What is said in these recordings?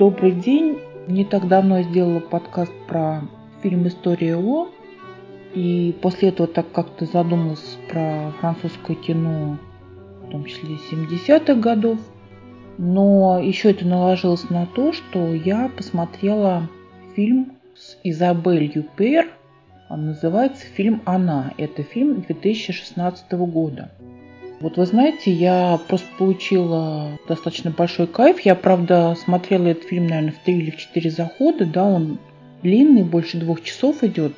Добрый день. Не так давно я сделала подкаст про фильм «История О». И после этого так как-то задумалась про французское кино, в том числе 70-х годов. Но еще это наложилось на то, что я посмотрела фильм с Изабель Юпер. Он называется фильм «Она». Это фильм 2016 года. Вот вы знаете, я просто получила достаточно большой кайф. Я, правда, смотрела этот фильм, наверное, в три или в четыре захода. Да, он длинный, больше двух часов идет.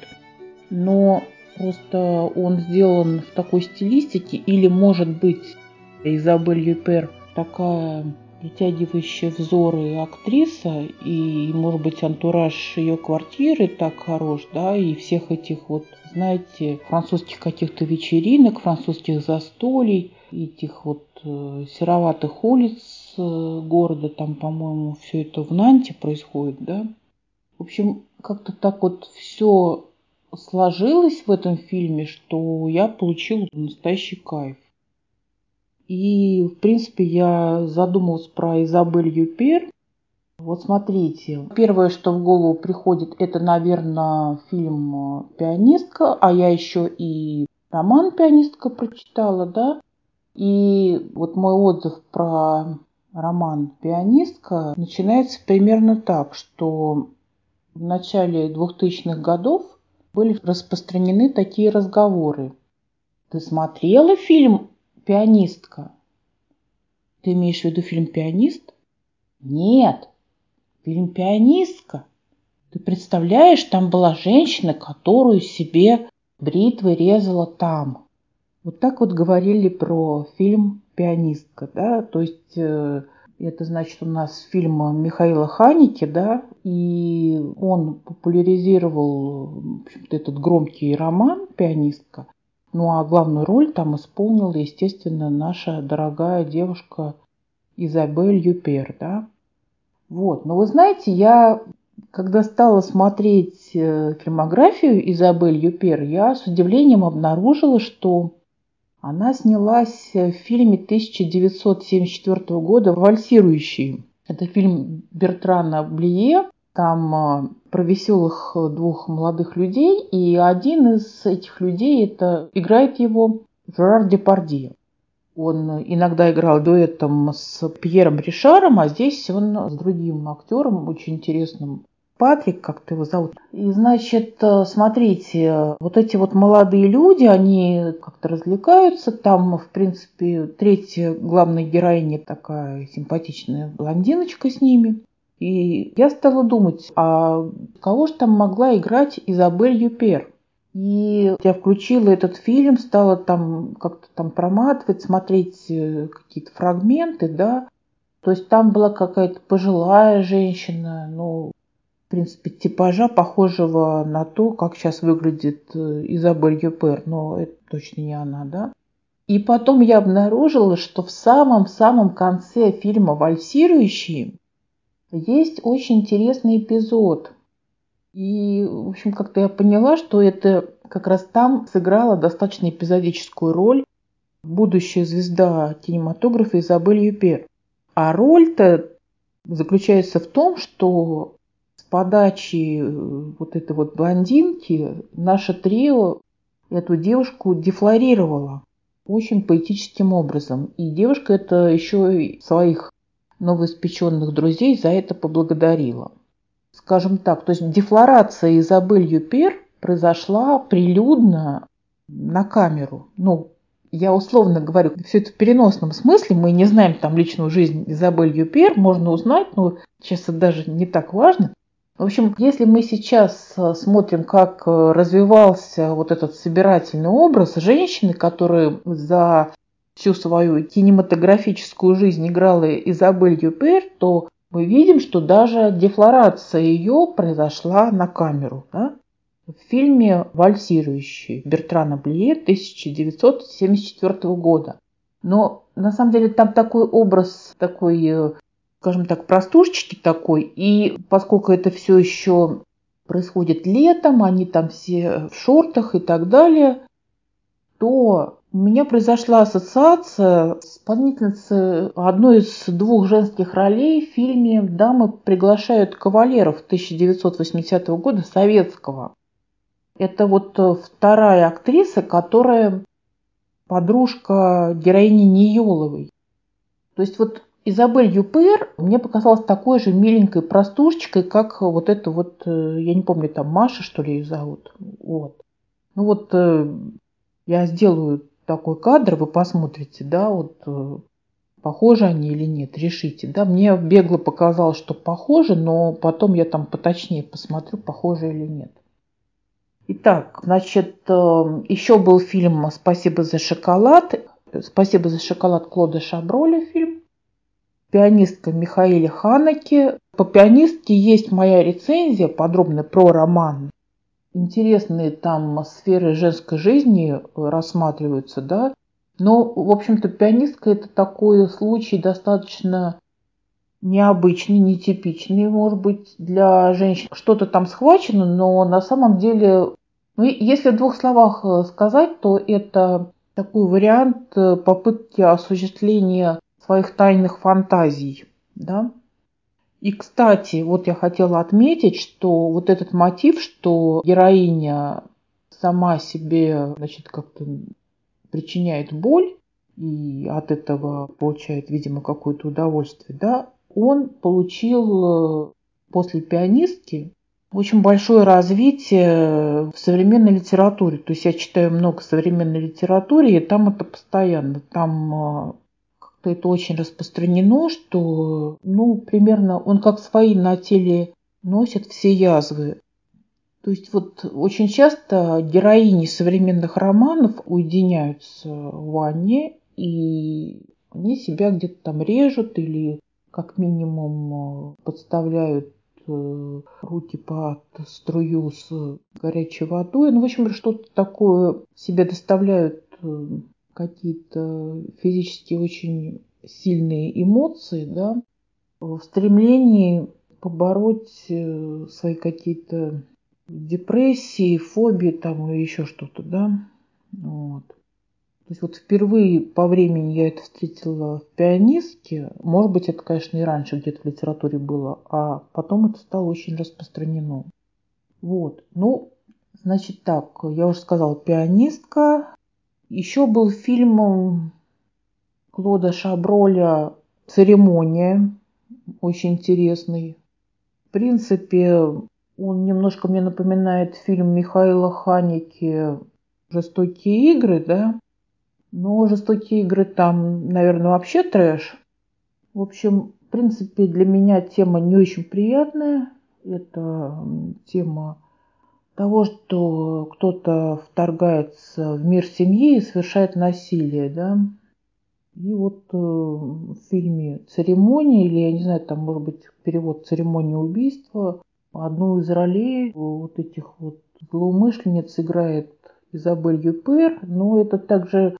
Но просто он сделан в такой стилистике. Или, может быть, Изабель Юпер такая притягивающая взоры актриса, и, может быть, антураж ее квартиры так хорош, да, и всех этих вот, знаете, французских каких-то вечеринок, французских застолий, этих вот э, сероватых улиц э, города, там, по-моему, все это в Нанте происходит, да. В общем, как-то так вот все сложилось в этом фильме, что я получила настоящий кайф. И, в принципе, я задумалась про Изабель Юпер. Вот смотрите, первое, что в голову приходит, это, наверное, фильм «Пианистка», а я еще и роман «Пианистка» прочитала, да. И вот мой отзыв про роман «Пианистка» начинается примерно так, что в начале 2000-х годов были распространены такие разговоры. Ты смотрела фильм пианистка. Ты имеешь в виду фильм «Пианист»? Нет, фильм «Пианистка». Ты представляешь, там была женщина, которую себе бритвой резала там. Вот так вот говорили про фильм «Пианистка», да, то есть э, это значит у нас фильм Михаила Ханики, да, и он популяризировал в общем-то, этот громкий роман «Пианистка», ну а главную роль там исполнила, естественно, наша дорогая девушка Изабель Юпер, да. Вот, но вы знаете, я когда стала смотреть э, фильмографию Изабель Юпер, я с удивлением обнаружила, что она снялась в фильме 1974 года «Вальсирующий». Это фильм Бертрана Блие, там а, про веселых э, двух молодых людей, и один из этих людей это играет его Жерар Депардье. Он иногда играл дуэтом с Пьером Ришаром, а здесь он с другим актером, очень интересным, Патрик, как-то его зовут. И, значит, э, смотрите, вот эти вот молодые люди, они как-то развлекаются. Там, в принципе, третья главная героиня такая симпатичная блондиночка с ними. И я стала думать, а кого же там могла играть Изабель Юпер? И я включила этот фильм, стала там как-то там проматывать, смотреть э, какие-то фрагменты, да. То есть там была какая-то пожилая женщина, ну, принципе, типажа, похожего на то, как сейчас выглядит э, Изабель Юпер, но это точно не она, да. И потом я обнаружила, что в самом-самом конце фильма «Вальсирующий» есть очень интересный эпизод. И, в общем, как-то я поняла, что это как раз там сыграла достаточно эпизодическую роль будущая звезда кинематографа Изабель Юпер. А роль-то заключается в том, что подачи э, вот этой вот блондинки наше трио эту девушку дефлорировала очень поэтическим образом. И девушка это еще и своих новоиспеченных друзей за это поблагодарила. Скажем так, то есть дефлорация Изабель Юпер произошла прилюдно на камеру. Ну, я условно говорю, все это в переносном смысле, мы не знаем там личную жизнь Изабель Юпер, можно узнать, но сейчас это даже не так важно. В общем, если мы сейчас э, смотрим, как э, развивался вот этот собирательный образ женщины, которая за всю свою кинематографическую жизнь играла Изабель Юпер, то мы видим, что даже дефлорация ее произошла на камеру. Да? В фильме «Вальсирующий» Бертрана Блие 1974 года. Но на самом деле там такой образ, такой, э, скажем так, простушечки такой. И поскольку это все еще происходит летом, они там все в шортах и так далее, то у меня произошла ассоциация с исполнительницей одной из двух женских ролей в фильме «Дамы приглашают кавалеров» 1980 года советского. Это вот вторая актриса, которая подружка героини Ниеловой. То есть вот Изабель Юпер мне показалась такой же миленькой простушечкой, как вот эта вот, э, я не помню, там Маша, что ли, ее зовут. Вот. Ну вот э, я сделаю такой кадр, вы посмотрите, да, вот э, похожи они или нет, решите. Да, мне бегло показалось, что похожи, но потом я там поточнее посмотрю, похожи или нет. Итак, значит, еще был фильм «Спасибо за шоколад». «Спасибо за шоколад» Клода Шаброля фильм. Пианистка Михаила Ханаки. По пианистке есть моя рецензия подробная про роман интересные там сферы женской жизни рассматриваются, да. Но, в общем-то, пианистка это такой случай достаточно необычный, нетипичный, может быть, для женщин. Что-то там схвачено, но на самом деле, ну, если в двух словах э, сказать, то это такой вариант э, попытки осуществления своих тайных фантазий, да. И, кстати, вот я хотела отметить, что вот этот мотив, что героиня сама себе, значит, как-то причиняет боль и от этого получает, видимо, какое-то удовольствие, да, он получил э, после пианистки очень большое развитие в современной литературе. То есть я читаю много современной литературы, и там это постоянно. Там э, это очень распространено, что, ну, примерно он как свои на теле носит все язвы. То есть вот очень часто героини современных романов уединяются в ванне, и они себя где-то там режут или как минимум подставляют э, руки под струю с горячей водой. Ну, в общем, что-то такое себе доставляют э, какие-то физически очень сильные эмоции, да, в стремлении побороть э, свои какие-то депрессии, фобии там или еще что-то, да. Вот. То есть вот впервые по времени я это встретила в пианистке. Может быть, это, конечно, и раньше где-то в литературе было, а потом это стало очень распространено. Вот. Ну, значит так, я уже сказала, пианистка, еще был фильм Клода Шаброля «Церемония», очень интересный. В принципе, он немножко мне напоминает фильм Михаила Ханики «Жестокие игры», да? Но «Жестокие игры» там, наверное, вообще трэш. В общем, в принципе, для меня тема не очень приятная. Это тема того, что кто-то вторгается в мир семьи и совершает насилие, да. И вот э, в фильме «Церемония», или, я не знаю, там, может быть, перевод «Церемония убийства», одну из ролей вот этих вот злоумышленниц играет Изабель Юпер, но это также...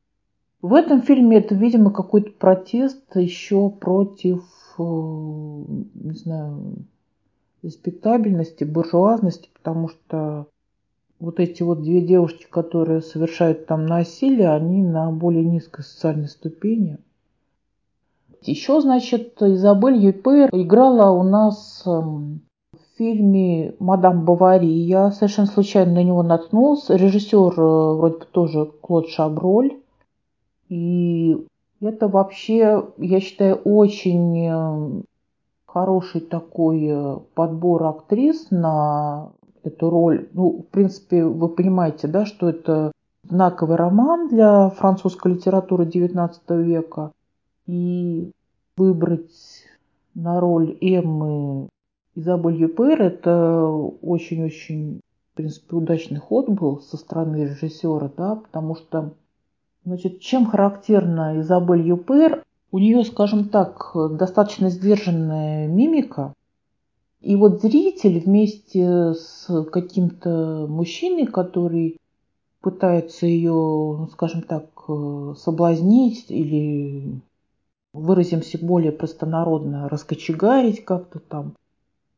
В этом фильме это, видимо, какой-то протест еще против, э, не знаю, респектабельности, буржуазности, потому что вот эти вот две девушки, которые совершают там насилие, они на более низкой социальной ступени. Еще, значит, Изабель Юпер играла у нас эм, в фильме «Мадам Бавари». Я совершенно случайно на него наткнулся. Режиссер э, вроде бы тоже Клод Шаброль. И это вообще, я считаю, очень э, хороший такой э, подбор актрис на эту роль. Ну, в принципе, вы понимаете, да, что это знаковый роман для французской литературы XIX века. И выбрать на роль Эммы Изабель Юпер – это очень-очень, в принципе, удачный ход был со стороны режиссера, да, потому что, значит, чем характерна Изабель Юпер? У нее, скажем так, достаточно сдержанная мимика, и вот зритель вместе с каким-то мужчиной, который пытается ее, ну, скажем так, э, соблазнить или выразимся более простонародно, раскочегарить как-то там.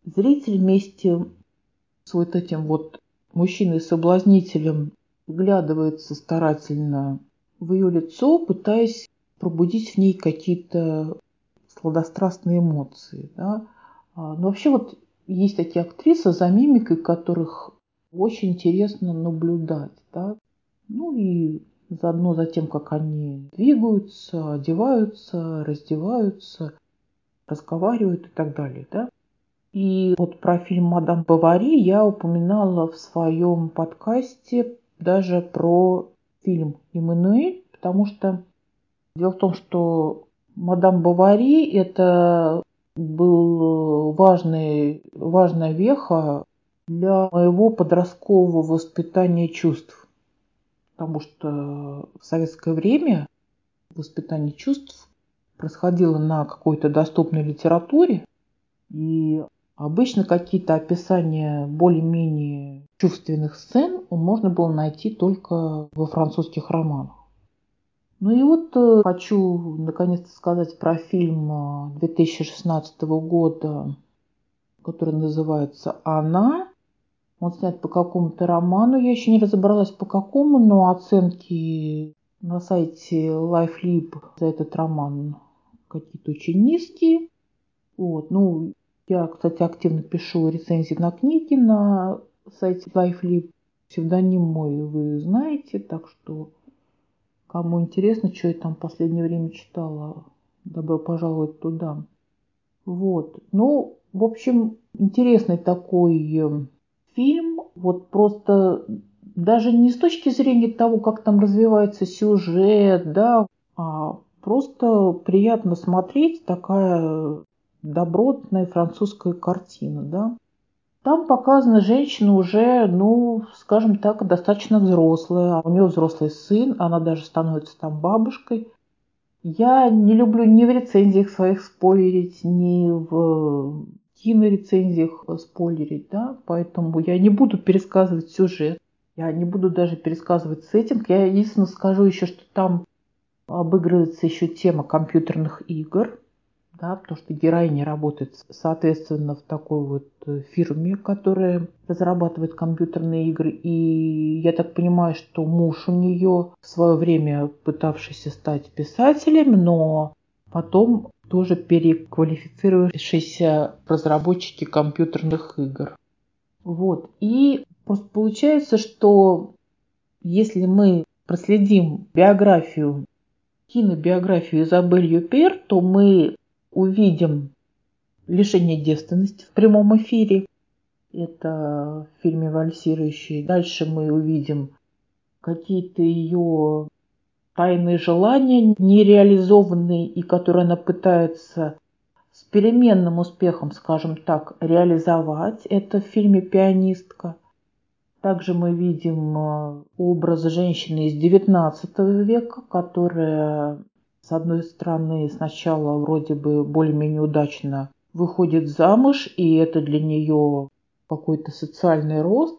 Зритель вместе с вот этим вот мужчиной-соблазнителем вглядывается старательно в ее лицо, пытаясь пробудить в ней какие-то сладострастные эмоции. Да? А, но вообще вот есть такие актрисы, за мимикой которых очень интересно наблюдать. Да? Ну и заодно за тем, как они двигаются, одеваются, раздеваются, разговаривают и так далее. Да? И вот про фильм «Мадам Бавари» я упоминала в своем подкасте даже про фильм «Эммануэль», потому что дело в том, что «Мадам Бавари» – это был важный, важная веха для моего подросткового воспитания чувств. Потому что в советское время воспитание чувств происходило на какой-то доступной литературе, и обычно какие-то описания более-менее чувственных сцен можно было найти только во французских романах. Ну и вот э, хочу наконец-то сказать про фильм 2016 э, года, который называется «Она». Он снят по какому-то роману, я еще не разобралась по какому, но оценки на сайте LifeLib за этот роман какие-то очень низкие. Вот. Ну, я, кстати, активно пишу рецензии на книги на сайте LifeLib. Псевдоним мой вы знаете, так что Кому интересно, что я там в последнее время читала, добро пожаловать туда. Вот. Ну, в общем, интересный такой э, фильм. Вот просто даже не с точки зрения того, как там развивается сюжет, да, а просто приятно смотреть такая добротная французская картина, да. Там показана женщина уже, ну, скажем так, достаточно взрослая. У нее взрослый сын, она даже становится там бабушкой. Я не люблю ни в рецензиях своих спойлерить, ни в кинорецензиях спойлерить, да, поэтому я не буду пересказывать сюжет, я не буду даже пересказывать сеттинг. Я единственное скажу еще, что там обыгрывается еще тема компьютерных игр да, потому что героиня работает, соответственно, в такой вот э, фирме, которая разрабатывает компьютерные игры. И я так понимаю, что муж у нее в свое время пытавшийся стать писателем, но потом тоже переквалифицировавшийся разработчики компьютерных игр. Вот. И просто получается, что если мы проследим биографию кинобиографию Изабель Юпер, то мы увидим лишение девственности в прямом эфире. Это в фильме «Вальсирующий». Дальше мы увидим какие-то ее тайные желания, нереализованные, и которые она пытается с переменным успехом, скажем так, реализовать. Это в фильме «Пианистка». Также мы видим э, образ женщины из XIX века, которая с одной стороны, сначала вроде бы более-менее удачно выходит замуж, и это для нее какой-то социальный рост,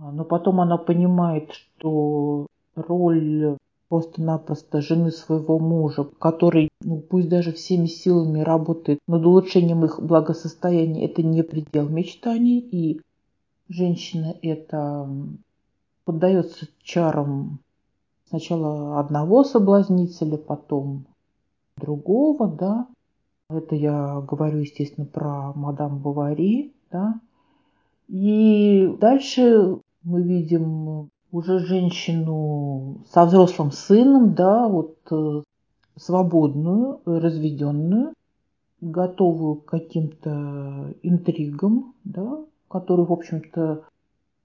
но потом она понимает, что роль просто-напросто жены своего мужа, который, ну, пусть даже всеми силами работает над улучшением их благосостояния, это не предел мечтаний, и женщина это поддается чарам Сначала одного соблазнителя, потом другого, да. Это я говорю, естественно, про мадам Бавари, да. И дальше мы видим уже женщину со взрослым сыном, да, вот э, свободную, разведенную, готовую к каким-то интригам, да, которые, в общем-то,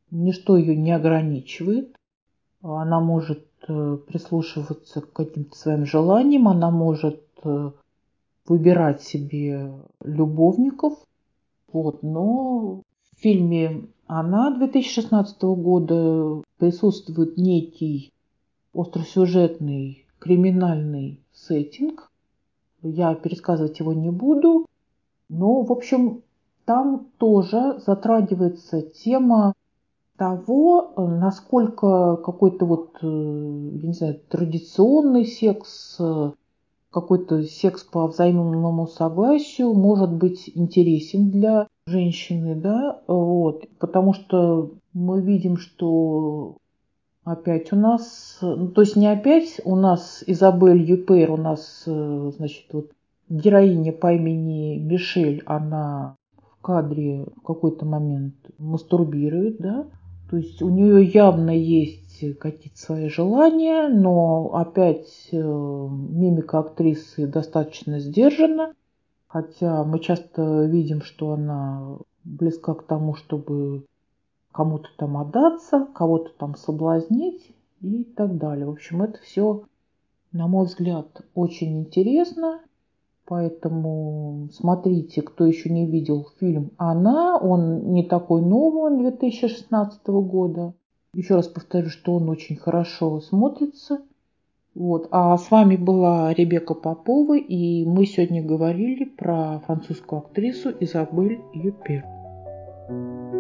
ничто ее не ограничивает. Она может прислушиваться к каким-то своим желаниям, она может э, выбирать себе любовников. Вот, но в фильме «Она» 2016 года присутствует некий остросюжетный криминальный сеттинг. Я пересказывать его не буду. Но, в общем, там тоже затрагивается тема того, э, насколько какой-то вот, э, я не знаю, традиционный секс, э, какой-то секс по взаимному согласию может быть интересен для женщины, да, вот, потому что мы видим, что опять у нас, ну, то есть не опять, у нас Изабель Юпер, у нас, значит, вот героиня по имени Мишель, она в кадре в какой-то момент мастурбирует, да, то есть у нее явно есть какие-то свои желания, но опять э, мимика актрисы достаточно сдержана, хотя мы часто видим, что она близка к тому, чтобы кому-то там отдаться, кого-то там соблазнить и так далее. В общем, это все, на мой взгляд, очень интересно. Поэтому смотрите, кто еще не видел фильм «Она». Он не такой новый, он 2016 года. Еще раз повторю, что он очень хорошо смотрится. Вот. А с вами была Ребека Попова, и мы сегодня говорили про французскую актрису Изабель Юпер. thank you